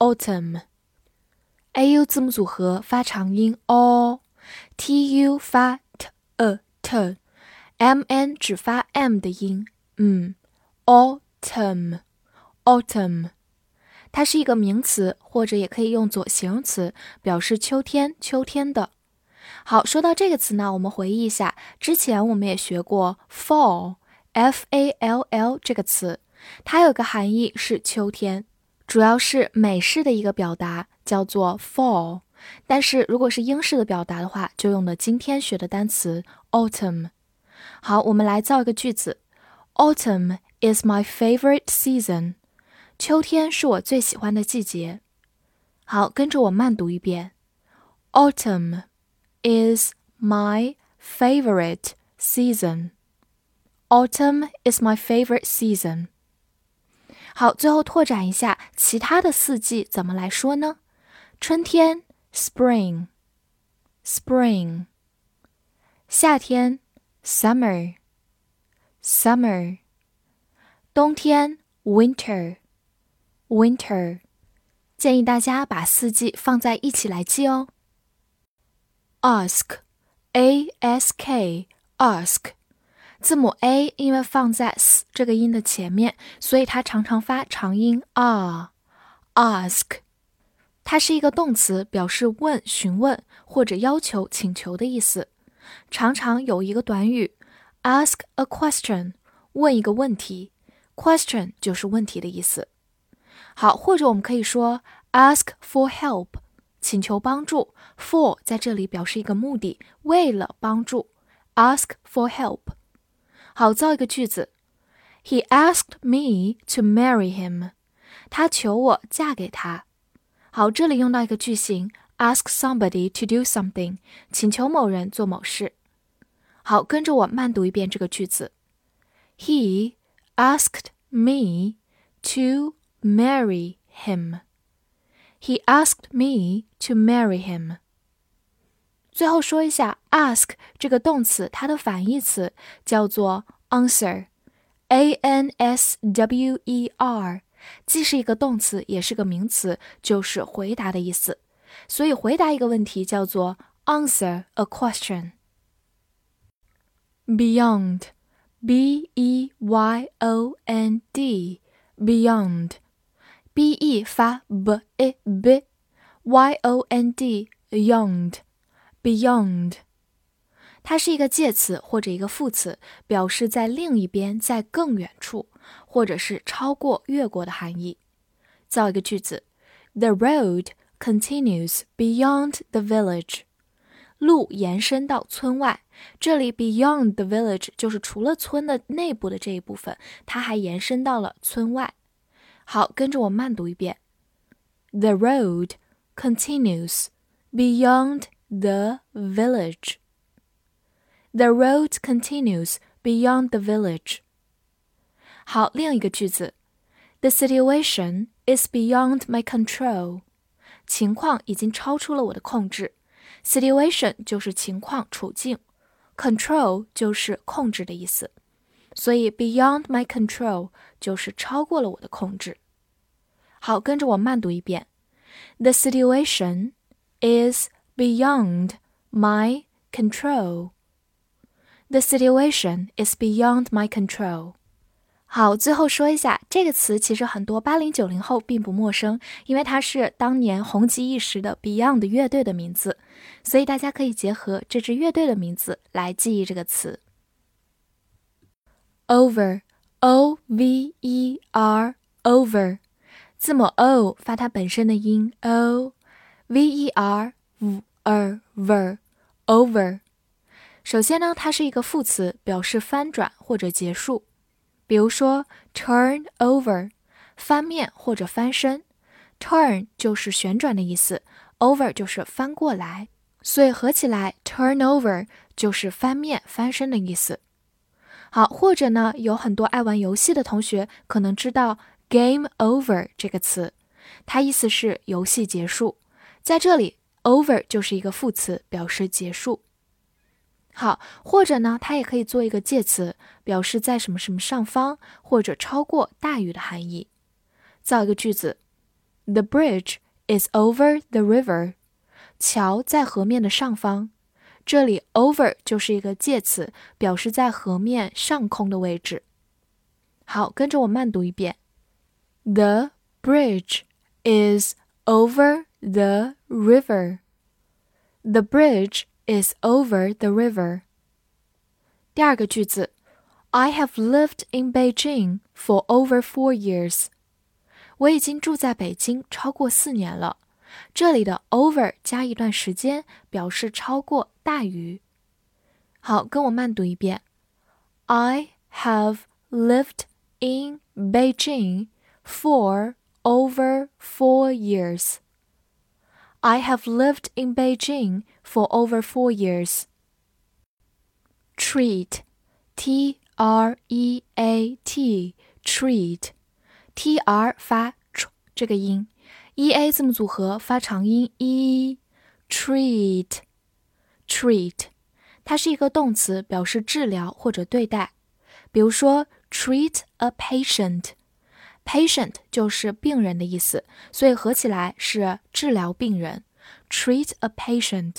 Autumn，A U 字母组合发长音 o，T U 发 t a t，M N 只发 m 的音，嗯，Autumn，Autumn，它是一个名词，或者也可以用作形容词，表示秋天，秋天的。好，说到这个词呢，我们回忆一下，之前我们也学过 fall，F A L L 这个词，它有个含义是秋天。主要是美式的一个表达叫做 fall，但是如果是英式的表达的话，就用的今天学的单词 autumn。好，我们来造一个句子：Autumn is my favorite season。秋天是我最喜欢的季节。好，跟着我慢读一遍：Autumn is my favorite season。Autumn is my favorite season。 好，最后拓展一下其他的四季怎么来说呢？春天 spring，spring；夏天 summer，summer；冬天 winter，winter。建议大家把四季放在一起来记哦。ask，a s k，ask。字母 a 因为放在 s 这个音的前面，所以它常常发长音啊。ask，它是一个动词，表示问、询问或者要求、请求的意思。常常有一个短语 ask a question，问一个问题。question 就是问题的意思。好，或者我们可以说 ask for help，请求帮助。for 在这里表示一个目的，为了帮助。ask for help。好，造一个句子。He asked me to marry him。他求我嫁给他。好，这里用到一个句型，ask somebody to do something，请求某人做某事。好，跟着我慢读一遍这个句子。He asked me to marry him. He asked me to marry him. 最后说一下，ask 这个动词，它的反义词叫做 answer，a n s w e r，既是一个动词，也是个名词，就是回答的意思。所以回答一个问题叫做 answer a question。beyond，b e y o n d，beyond，b e 发 b e b，y o n d beyond。 Beyond，它是一个介词或者一个副词，表示在另一边，在更远处，或者是超过、越过的含义。造一个句子：The road continues beyond the village。路延伸到村外。这里 beyond the village 就是除了村的内部的这一部分，它还延伸到了村外。好，跟着我慢读一遍：The road continues beyond。the village. The road continues beyond the village. 好，另一个句子，The situation is beyond my control. 情况已经超出了我的控制。Situation 就是情况、处境，control 就是控制的意思，所以 beyond my control 就是超过了我的控制。好，跟着我慢读一遍：The situation is beyond my control. The situation is beyond my control. 好，最后说一下这个词，其实很多八零九零后并不陌生，因为它是当年红极一时的 Beyond 乐队的名字，所以大家可以结合这支乐队的名字来记忆这个词。Over，O V E R，over，字母 O 发它本身的音 O，V E R。 over over，首先呢，它是一个副词，表示翻转或者结束。比如说，turn over，翻面或者翻身 turn 就是旋转的意思，over 就是翻过来，所以合起来 turn over 就是翻面、翻身的意思。好，或者呢，有很多爱玩游戏的同学可能知道 game over 这个词，它意思是游戏结束。在这里，over 就是一个副词，表示结束。好，或者呢，它也可以做一个介词，表示在什么什么上方或者超过大于的含义。造一个句子：The bridge is over the river。桥在河面的上方。这里 over 就是一个介词，表示在河面上空的位置。好，跟着我慢读一遍：The bridge is over the river. The bridge is over the river. 第二个句子：I have lived in Beijing for over four years. 我已经住在北京超过四年了。这里的 over 加一段时间，表示超过、大于。好，跟我慢读一遍。I have lived in Beijing for over four years. I have lived in Beijing for over four years. Treat, T R E A T, treat, T R 发 tr 这个音。e a 字母组合发长音 e，treat，treat，它是一个动词，表示治疗或者对待。比如说，treat a Patient 就是病人的意思，所以合起来是治疗病人。treat a patient。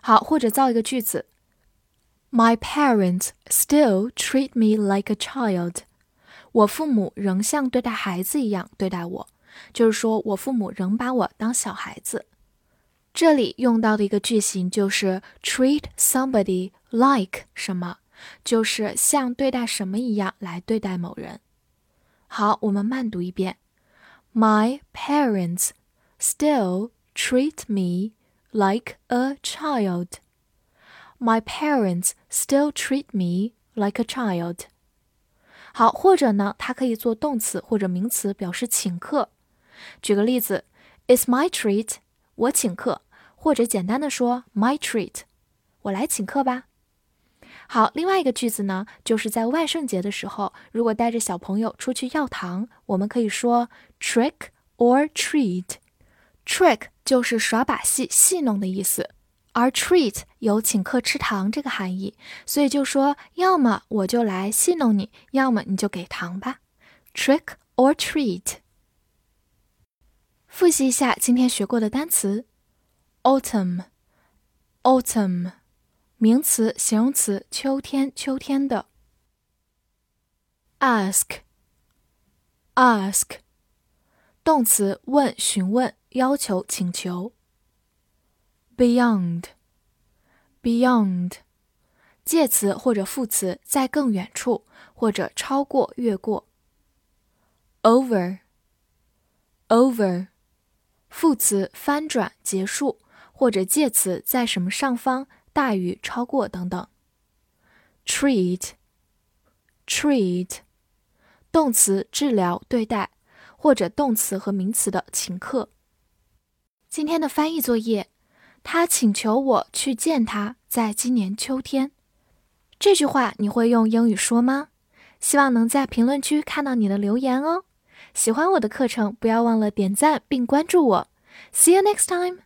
好，或者造一个句子：My parents still treat me like a child。我父母仍像对待孩子一样对待我。就是说我父母仍把我当小孩子。这里用到的一个句型就是 treat somebody like 什么，就是像对待什么一样来对待某人。好，我们慢读一遍：My parents still treat me like a child. My parents still treat me like a child. 好，或者呢，它可以做动词或者名词，表示请客。举个例子，It's my treat，我请客，或者简单的说 my treat，我来请客吧。 好，另外一个句子呢，就是在万圣节的时候，如果带着小朋友出去要糖，我们可以说 trick or treat。trick 就是耍把戏、戏弄的意思，而 treat 有请客吃糖这个含义，所以就说要么我就来戏弄你，要么你就给糖吧。trick or treat。复习一下今天学过的单词：autumn，autumn，名词、形容词，秋天、秋天的；ask，ask，动词，问、询问、要求、请求；beyond，beyond，介词或者副词，在更远处或者超过、越过；over，over。副词翻转结束，或者介词在什么上方大于超过等等。treat，treat，动词治疗对待，或者动词和名词的请客。今天的翻译作业，他请求我去见他，在今年秋天。这句话你会用英语说吗？希望能在评论区看到你的留言哦。喜欢我的课程，不要忘了点赞并关注我。See you next time.